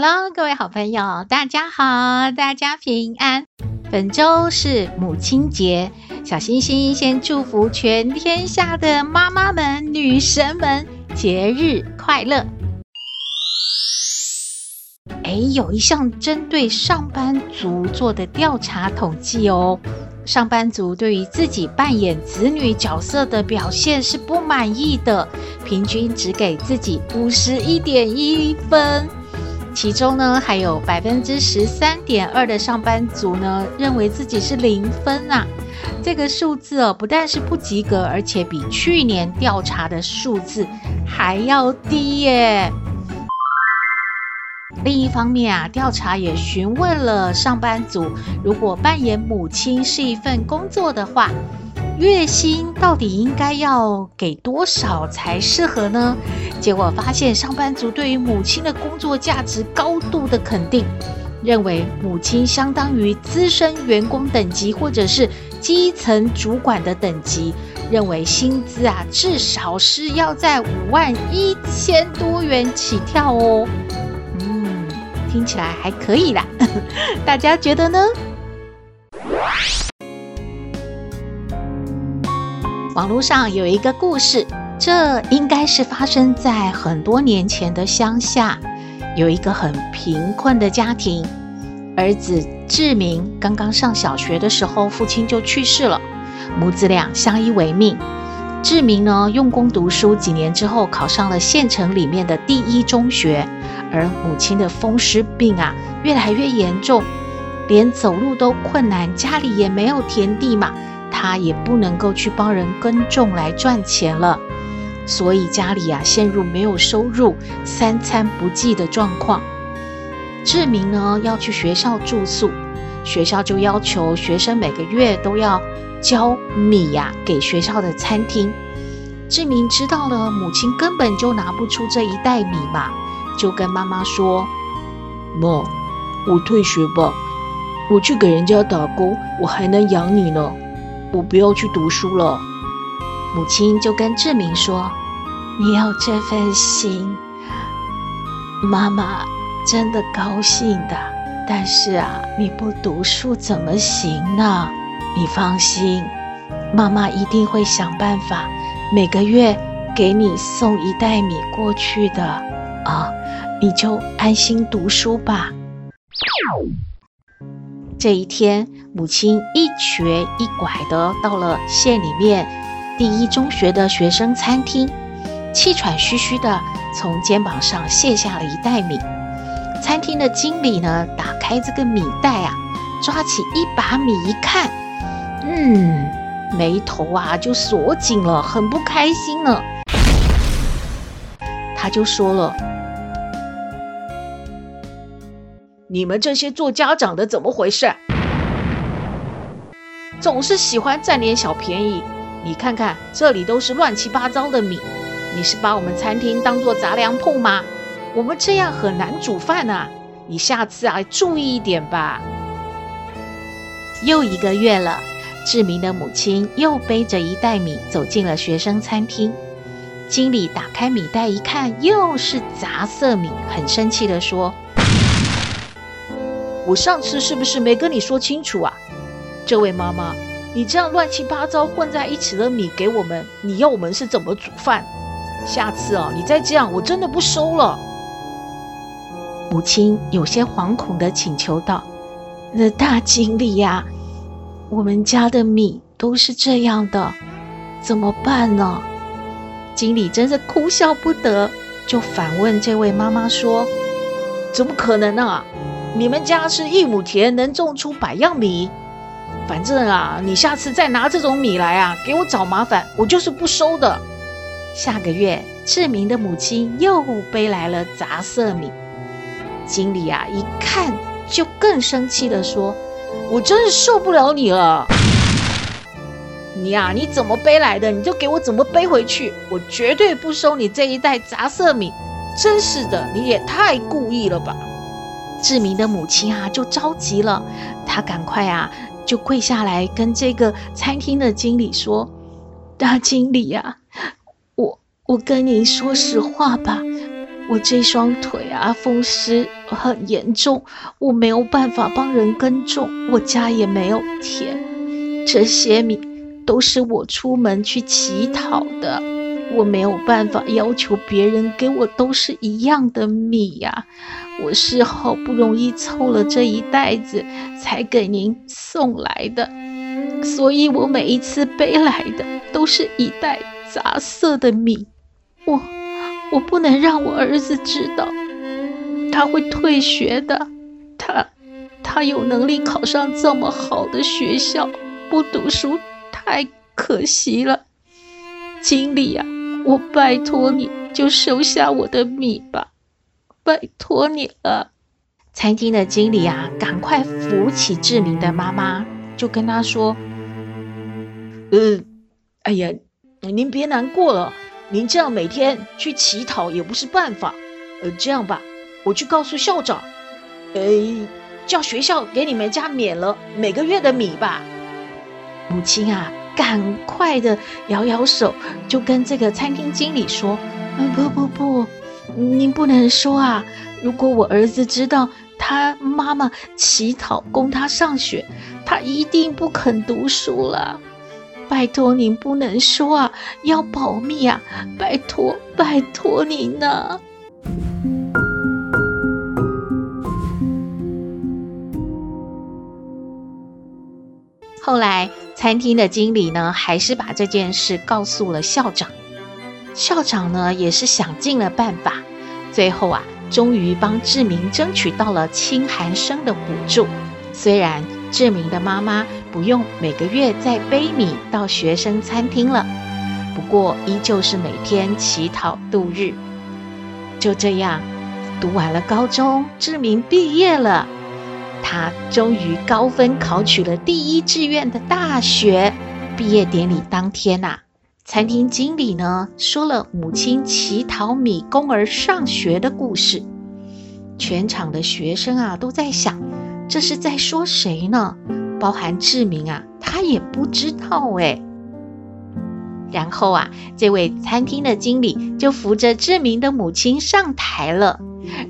Hello，各位好朋友，大家好，大家平安。本周是母亲节，小星星先祝福全天下的妈妈们、女神们节日快乐。哎，有一项针对上班族做的调查统计哦，上班族对于自己扮演子女角色的表现是不满意的，平均只给自己五十一点一分。其中呢，还有百分之十三点二的上班族呢，认为自己是零分啊。这个数字哦，不但是不及格，而且比去年调查的数字还要低耶。另一方面啊，调查也询问了上班族，如果扮演母亲是一份工作的话，月薪到底应该要给多少才适合呢？结果发现，上班族对于母亲的工作价值高度的肯定，认为母亲相当于资深员工等级或者是基层主管的等级，认为薪资啊至少是要在五万一千多元起跳哦。嗯，听起来还可以啦，大家觉得呢？网络上有一个故事，这应该是发生在很多年前的乡下，有一个很贫困的家庭，儿子志明刚刚上小学的时候，父亲就去世了，母子俩相依为命。志明呢，用功读书，几年之后考上了县城里面的第一中学，而母亲的风湿病啊，越来越严重，连走路都困难，家里也没有田地嘛。他也不能够去帮人耕种来赚钱了，所以家里啊陷入没有收入、三餐不继的状况。志明呢要去学校住宿，学校就要求学生每个月都要交米呀、给学校的餐厅。志明知道了母亲根本就拿不出这一袋米嘛，就跟妈妈说：“妈，我退学吧，我去给人家打工，我还能养你呢。”我不要去读书了，母亲就跟志明说：“你有这份心，妈妈真的高兴的。但是啊，你不读书怎么行呢？你放心，妈妈一定会想办法，每个月给你送一袋米过去的。啊，你就安心读书吧。”这一天，母亲一瘸一拐的到了县里面第一中学的学生餐厅，气喘吁吁的从肩膀上卸下了一袋米。餐厅的经理呢，打开这个米袋啊，抓起一把米一看，嗯，眉头啊就锁紧了，很不开心呢。他就说了。你们这些做家长的怎么回事？总是喜欢占点小便宜。你看看这里都是乱七八糟的米，你是把我们餐厅当做杂粮铺吗？我们这样很难煮饭啊！你下次啊注意一点吧。又一个月了，志明的母亲又背着一袋米走进了学生餐厅。经理打开米袋一看，又是杂色米，很生气地说。我上次是不是没跟你说清楚啊？这位妈妈，你这样乱七八糟混在一起的米给我们，你要我们是怎么煮饭？下次啊，你再这样，我真的不收了。母亲有些惶恐地请求道：“那大经理呀，我们家的米都是这样的，怎么办呢？”经理真是哭笑不得，就反问这位妈妈说：“怎么可能呢？”你们家是一亩田能种出百样米，反正啊，你下次再拿这种米来啊，给我找麻烦，我就是不收的。下个月，志明的母亲又背来了杂色米。经理啊，一看就更生气地说：“我真是受不了你了！你呀、啊，你怎么背来的，你就给我怎么背回去，我绝对不收你这一袋杂色米！真是的，你也太故意了吧！”志明的母亲啊，就着急了，她赶快啊，就跪下来跟这个餐厅的经理说：“大经理呀、啊，我我跟您说实话吧。”我这双腿啊，风湿很严重，我没有办法帮人耕种，我家也没有田，这些米都是我出门去乞讨的，我没有办法要求别人给我都是一样的米呀。我是好不容易凑了这一袋子才给您送来的，所以我每一次背来的都是一袋杂色的米，我。我不能让我儿子知道，他会退学的。他，他有能力考上这么好的学校，不读书太可惜了。经理呀，我拜托你就收下我的米吧，拜托你了。餐厅的经理啊，赶快扶起志明的妈妈，就跟他说：“呃，哎呀，您别难过了。”您这样每天去乞讨也不是办法，呃，这样吧，我去告诉校长，呃，叫学校给你们家免了每个月的米吧。母亲啊，赶快的摇摇手，就跟这个餐厅经理说：“嗯，不不不，您不能说啊！如果我儿子知道他妈妈乞讨供他上学，他一定不肯读书了。”拜托您不能说啊，要保密啊！拜托，拜托您呢。后来，餐厅的经理呢，还是把这件事告诉了校长。校长呢，也是想尽了办法，最后啊，终于帮志明争取到了清寒生的补助。虽然志明的妈妈，不用每个月再背米到学生餐厅了，不过依旧是每天乞讨度日。就这样，读完了高中，志明毕业了。他终于高分考取了第一志愿的大学。毕业典礼当天呐、餐厅经理呢说了母亲乞讨米供儿上学的故事。全场的学生啊都在想，这是在说谁呢？包含志明啊，他也不知道哎。然后啊，这位餐厅的经理就扶着志明的母亲上台了，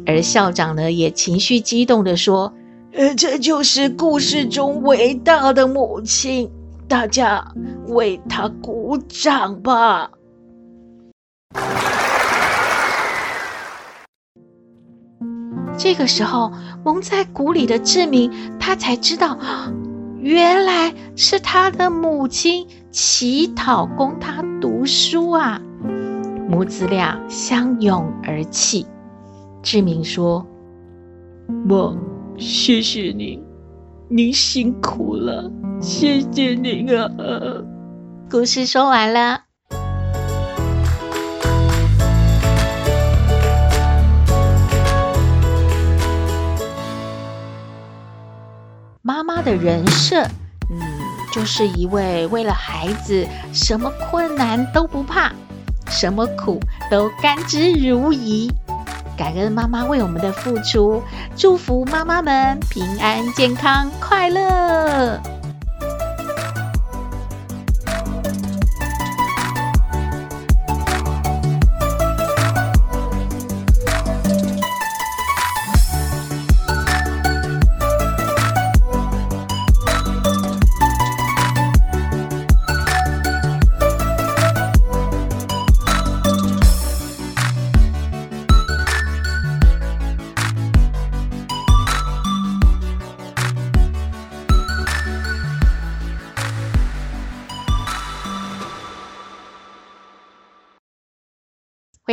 而校长呢也情绪激动地说：“呃，这就是故事中伟大的母亲，大家为她鼓掌吧。”这个时候，蒙在鼓里的志明他才知道。原来是他的母亲乞讨供他读书啊！母子俩相拥而泣。志明说：“妈，谢谢您，您辛苦了，谢谢您啊！”故事说完了。妈妈的人设，嗯，就是一位为了孩子什么困难都不怕，什么苦都甘之如饴。感恩妈妈为我们的付出，祝福妈妈们平安、健康、快乐。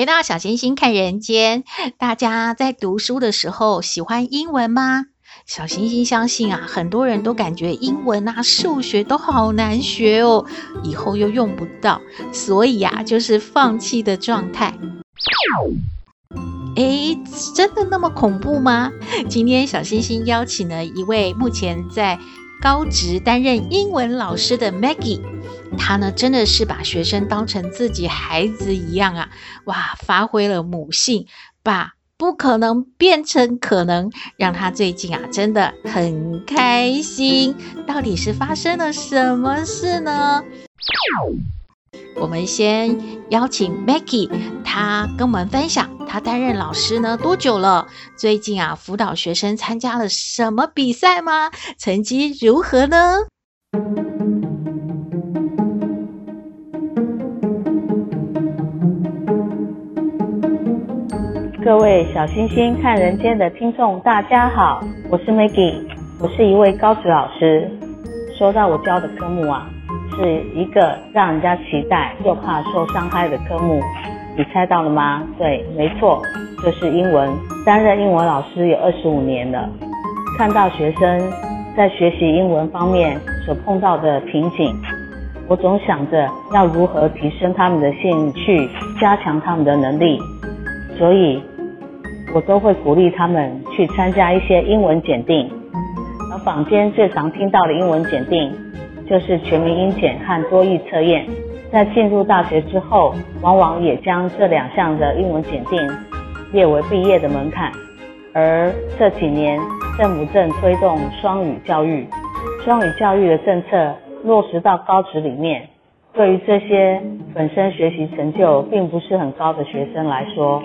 回到小星星看人间，大家在读书的时候喜欢英文吗？小星星相信啊，很多人都感觉英文啊、数学都好难学哦，以后又用不到，所以啊，就是放弃的状态。诶，真的那么恐怖吗？今天小星星邀请了一位目前在高职担任英文老师的 Maggie，他呢真的是把学生当成自己孩子一样啊！哇，发挥了母性，把不可能变成可能，让他最近啊真的很开心。到底是发生了什么事呢？我们先邀请 Maggie，他跟我们分享他担任老师呢多久了？最近啊辅导学生参加了什么比赛吗？成绩如何呢？各位小星星看人间的听众，大家好，我是 Maggie，我是一位高职老师。说到我教的科目啊。是一个让人家期待又怕受伤害的科目，你猜到了吗？对，没错，就是英文。担任英文老师有二十五年了，看到学生在学习英文方面所碰到的瓶颈，我总想着要如何提升他们的兴趣，加强他们的能力，所以我都会鼓励他们去参加一些英文检定。而坊间最常听到的英文检定，就是全民英检和多义测验，在进入大学之后，往往也将这两项的英文检定列为毕业的门槛。而这几年，政府正推动双语教育，双语教育的政策落实到高职里面，对于这些本身学习成就并不是很高的学生来说，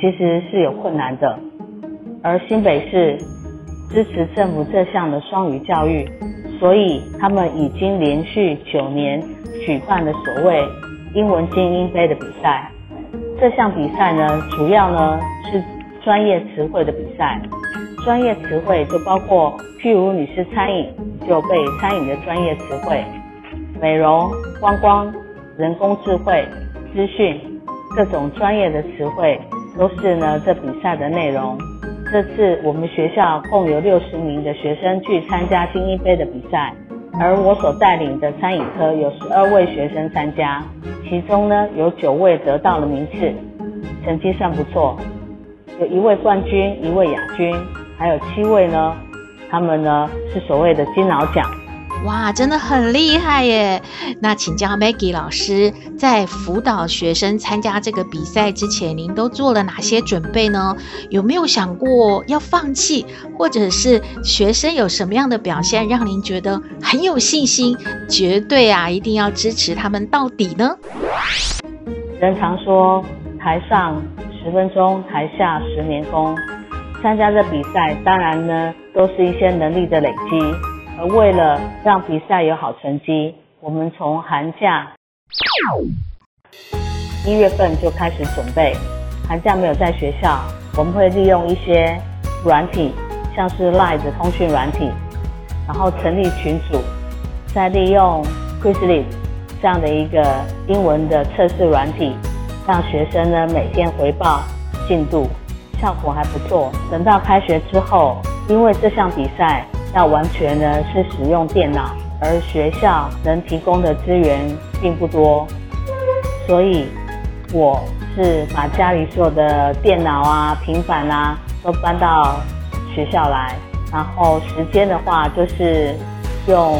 其实是有困难的。而新北市支持政府这项的双语教育。所以他们已经连续九年举办了所谓英文精英杯的比赛。这项比赛呢，主要呢是专业词汇的比赛。专业词汇就包括，譬如你是餐饮，就背餐饮的专业词汇；美容、观光、人工智慧、资讯，各种专业的词汇都是呢这比赛的内容。这次我们学校共有六十名的学生去参加精英杯的比赛，而我所带领的餐饮科有十二位学生参加，其中呢有九位得到了名次，成绩算不错，有一位冠军，一位亚军，还有七位呢，他们呢是所谓的金脑奖。哇，真的很厉害耶！那请教 Maggie 老师，在辅导学生参加这个比赛之前，您都做了哪些准备呢？有没有想过要放弃，或者是学生有什么样的表现让您觉得很有信心，绝对啊，一定要支持他们到底呢？人常说，台上十分钟，台下十年功。参加这比赛，当然呢，都是一些能力的累积。而为了让比赛有好成绩，我们从寒假一月份就开始准备。寒假没有在学校，我们会利用一些软体，像是 Line 通讯软体，然后成立群组，再利用 Quizlet 这样的一个英文的测试软体，让学生呢每天回报进度，效果还不错。等到开学之后，因为这项比赛。要完全呢是使用电脑，而学校能提供的资源并不多，所以我是把家里所有的电脑啊、平板啊都搬到学校来，然后时间的话就是用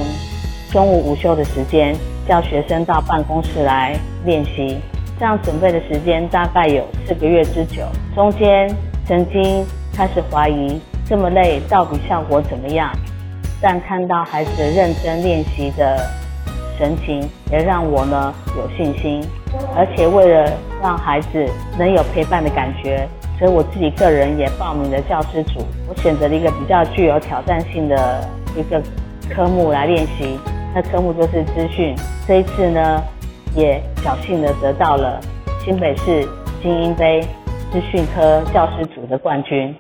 中午午休的时间叫学生到办公室来练习，这样准备的时间大概有四个月之久，中间曾经开始怀疑。这么累，到底效果怎么样？但看到孩子认真练习的神情，也让我呢有信心。而且为了让孩子能有陪伴的感觉，所以我自己个人也报名了教师组。我选择了一个比较具有挑战性的一个科目来练习，那科目就是资讯。这一次呢，也侥幸的得到了新北市精英杯资讯科教师组的冠军。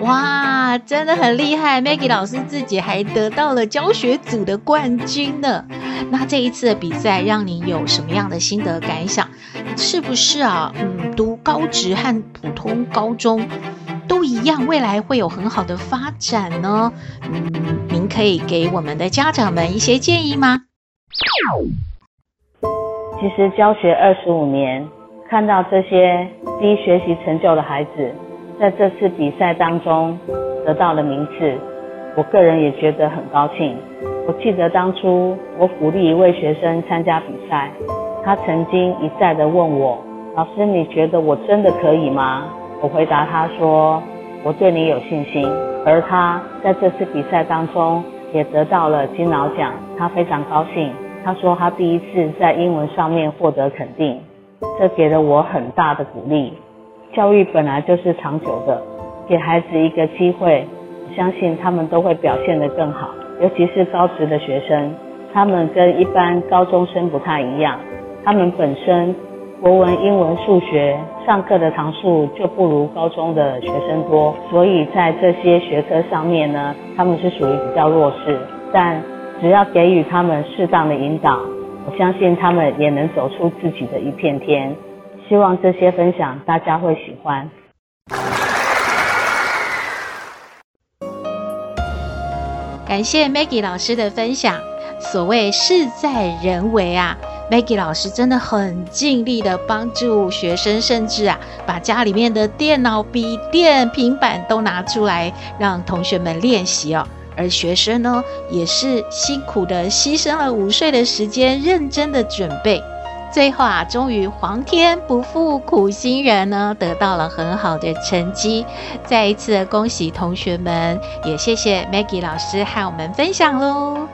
哇，真的很厉害！Maggie 老师自己还得到了教学组的冠军呢。那这一次的比赛让你有什么样的心得感想？是不是啊？嗯，读高职和普通高中都一样，未来会有很好的发展呢？嗯，您可以给我们的家长们一些建议吗？其实教学二十五年，看到这些低学习成就的孩子，在这次比赛当中得到了名次，我个人也觉得很高兴。我记得当初我鼓励一位学生参加比赛，他曾经一再的问我：“老师，你觉得我真的可以吗？”我回答他说：“我对你有信心。”而他在这次比赛当中也得到了金脑奖，他非常高兴。他说他第一次在英文上面获得肯定，这给了我很大的鼓励。教育本来就是长久的，给孩子一个机会，相信他们都会表现得更好。尤其是高职的学生，他们跟一般高中生不太一样，他们本身国文、英文、数学上课的堂数就不如高中的学生多，所以在这些学科上面呢，他们是属于比较弱势。但只要给予他们适当的引导，我相信他们也能走出自己的一片天。希望这些分享大家会喜欢。感谢 Maggie 老师的分享。所谓事在人为啊，Maggie 老师真的很尽力的帮助学生，甚至啊，把家里面的电脑、笔电、平板都拿出来让同学们练习哦。而学生呢，也是辛苦的牺牲了午睡的时间，认真的准备。最后啊，终于皇天不负苦心人呢，得到了很好的成绩。再一次恭喜同学们，也谢谢 Maggie 老师和我们分享喽。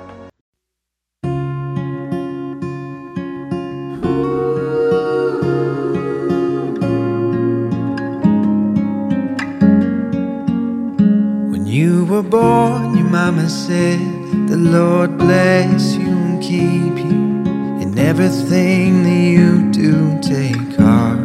Everything that you do, take heart.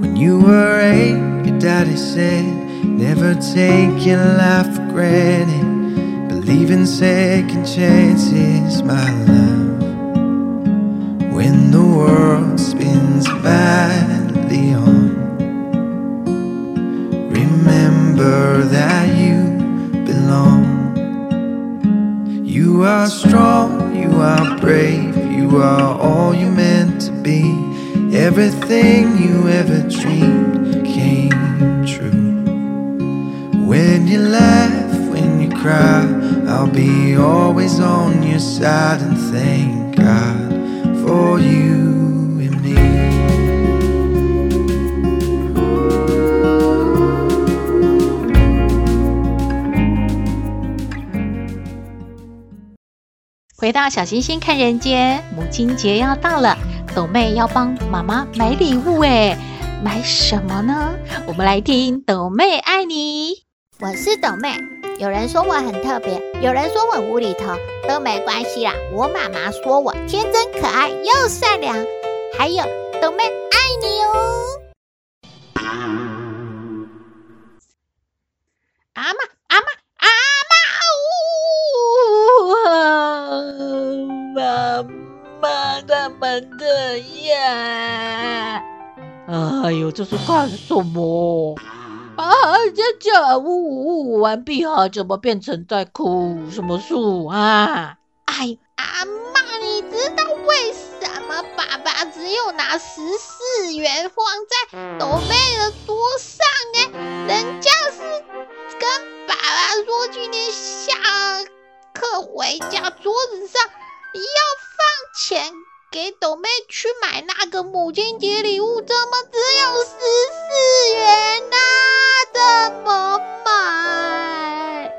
When you were eight, your daddy said, Never take your life for granted. Believe in second chances, my love. When the world spins badly on, remember that you belong. You are strong, Everything you ever dreamed came true. When you laugh, when you cry, I'll be always on your side and thank God for you and me. 回到小星星看人间，母亲节要到了，斗妹要帮妈妈买礼物诶，买什么呢？我们来听豆妹爱你。我是豆妹，有人说我很特别，有人说我无厘头，都没关系啦。我妈妈说我天真可爱又善良，还有豆妹爱你哦。阿妈，妈怎么这样？哎呦，这是干什么？啊，这这呜呜完毕啊，怎么变成在哭？什么树啊？哎，阿妈，你知道为什么爸爸只有拿十四元放在斗妹的桌上呢？人家是跟爸爸说今天下课回家桌子上要放钱给斗妹去买那个母亲节礼物，怎么只有十四元呢？怎么买？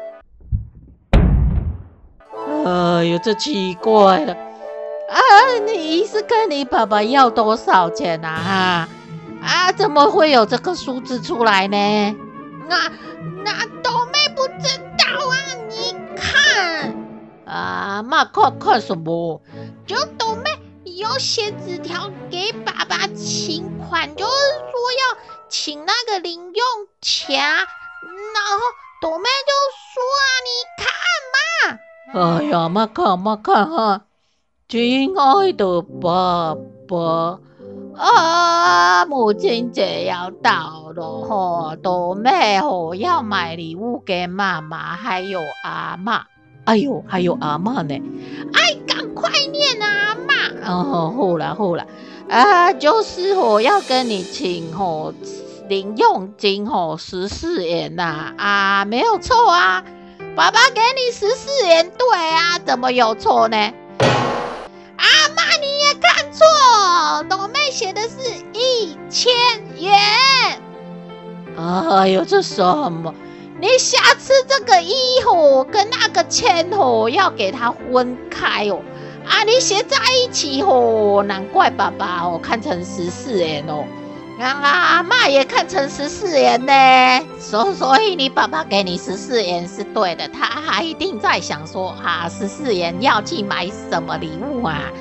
哎呦，这奇怪了啊！你是跟你爸爸要多少钱啊？啊，啊怎么会有这个数字出来呢？那那斗妹不知道啊！你看啊，那看看什么？就斗妹有写纸条给爸爸请款，就是说要请那个零用钱，然后朵妹就说啊，你看嘛。哎呀，妈看妈看哈，亲爱的爸爸啊，母亲节要到了哈，朵妹吼要买礼物给妈妈还有阿妈，哎呦，还有阿妈呢，哎，赶快念啊。哦，好啦好啦，啊，就是我要跟你请哦，零用金哦，十四元呐，啊，没有错啊，爸爸给你十四元，对啊，怎么有错呢？阿妈你也看错，斗妹写的是一千元。哎呦，这什么？你下次这个一吼跟那个千吼要给它分开哦。啊，你写在一起吼，难怪爸爸哦看成十四元哦，啊阿妈也看成十四元呢。所所以你爸爸给你十四元是对的，他还一定在想说啊，十四元要去买什么礼物啊？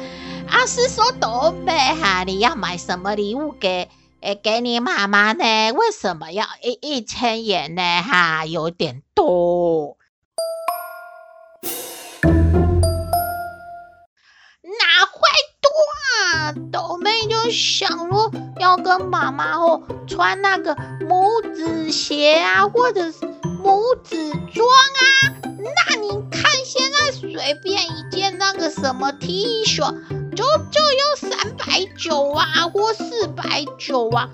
啊是说斗妹哈，你要买什么礼物给诶给你妈妈呢？为什么要一一千元呢？哈，有点多。斗妹就想说要跟妈妈哦穿那个母子鞋啊，或者是母子装啊。那你看现在随便一件那个什么 T 恤，就就要三百九啊，或四百九啊。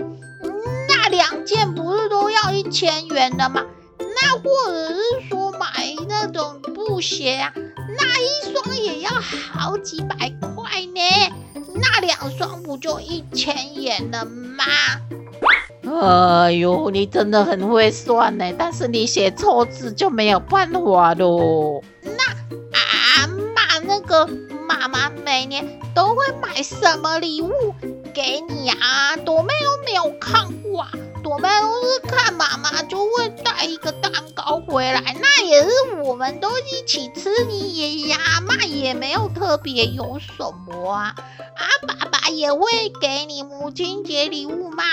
那两件不是都要一千元的吗？那或者是说买那种布鞋啊，那一双也要好几百块呢。那两双不就一千元了吗？哎呦，你真的很会算呢，但是你写错字就没有办法喽。那阿妈那个妈妈每年都会买什么礼物给你啊？朵妹都没有看过啊，朵妹都是看妈妈就会带一个蛋糕回来，那也是我们都一起吃，你也呀，那也没有特别有什么啊。啊，爸爸也会给你母亲节礼物吗？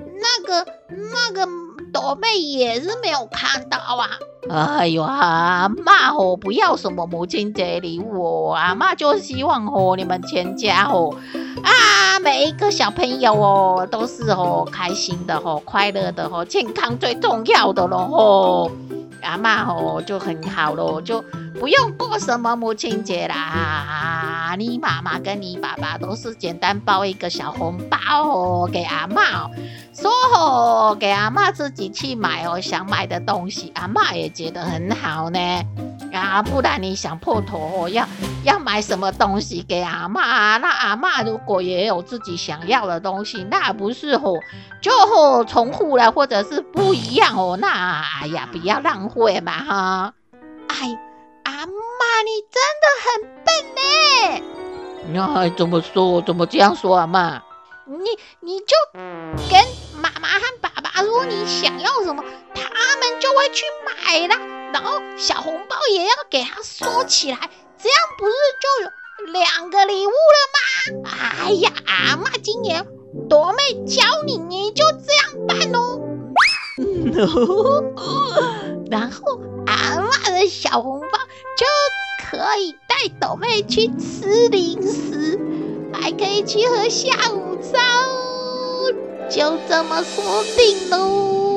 那个那个朵妹也是没有看到啊。哎呦，啊妈哦，不要什么母亲节礼物哦，阿妈就希望哦，你们全家哦，啊，每一个小朋友哦，都是哦开心的哦，快乐的哦，健康最重要的咯哦。阿妈哦就很好咯，就不用过什么母亲节啦。你妈妈跟你爸爸都是简单包一个小红包哦，给阿妈哦，说哦给阿妈自己去买哦想买的东西，阿妈也觉得很好呢。啊，不然你想破头哦，要要买什么东西给阿妈？那阿妈如果也有自己想要的东西，那不是哦就哦重复了，或者是不一样哦？那哎呀，不要浪费嘛哈！哎，你真的很笨呢。那还怎么说？怎么这样说啊妈？你你就跟妈妈和爸爸说你想要什么，他们就会去买啦。然后小红包也要给他收起来，这样不是就有两个礼物了吗？哎呀，阿嬷今年朵妹教你，你就这样办哦。然后阿嬷的小红包就可以带朵妹去吃零食，还可以去喝下午茶哦，就这么说定喽。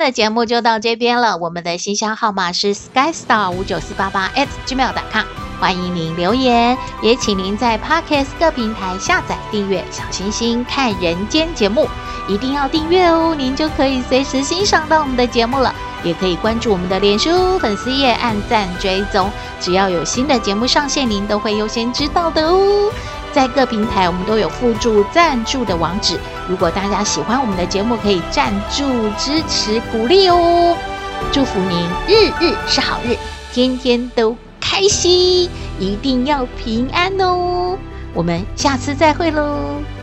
的节目就到这边了，我们的信箱号码是 skystar 五九四八八 at gmail.com，欢迎您留言，也请您在 Podcast 各平台下载订阅小星星看人间节目，一定要订阅哦，您就可以随时欣赏到我们的节目了，也可以关注我们的脸书粉丝页，按赞追踪，只要有新的节目上线，您都会优先知道的哦。在各平台，我们都有附注赞助的网址。如果大家喜欢我们的节目，可以赞助支持鼓励哦。祝福您日日是好日，天天都开心，一定要平安哦。我们下次再会喽。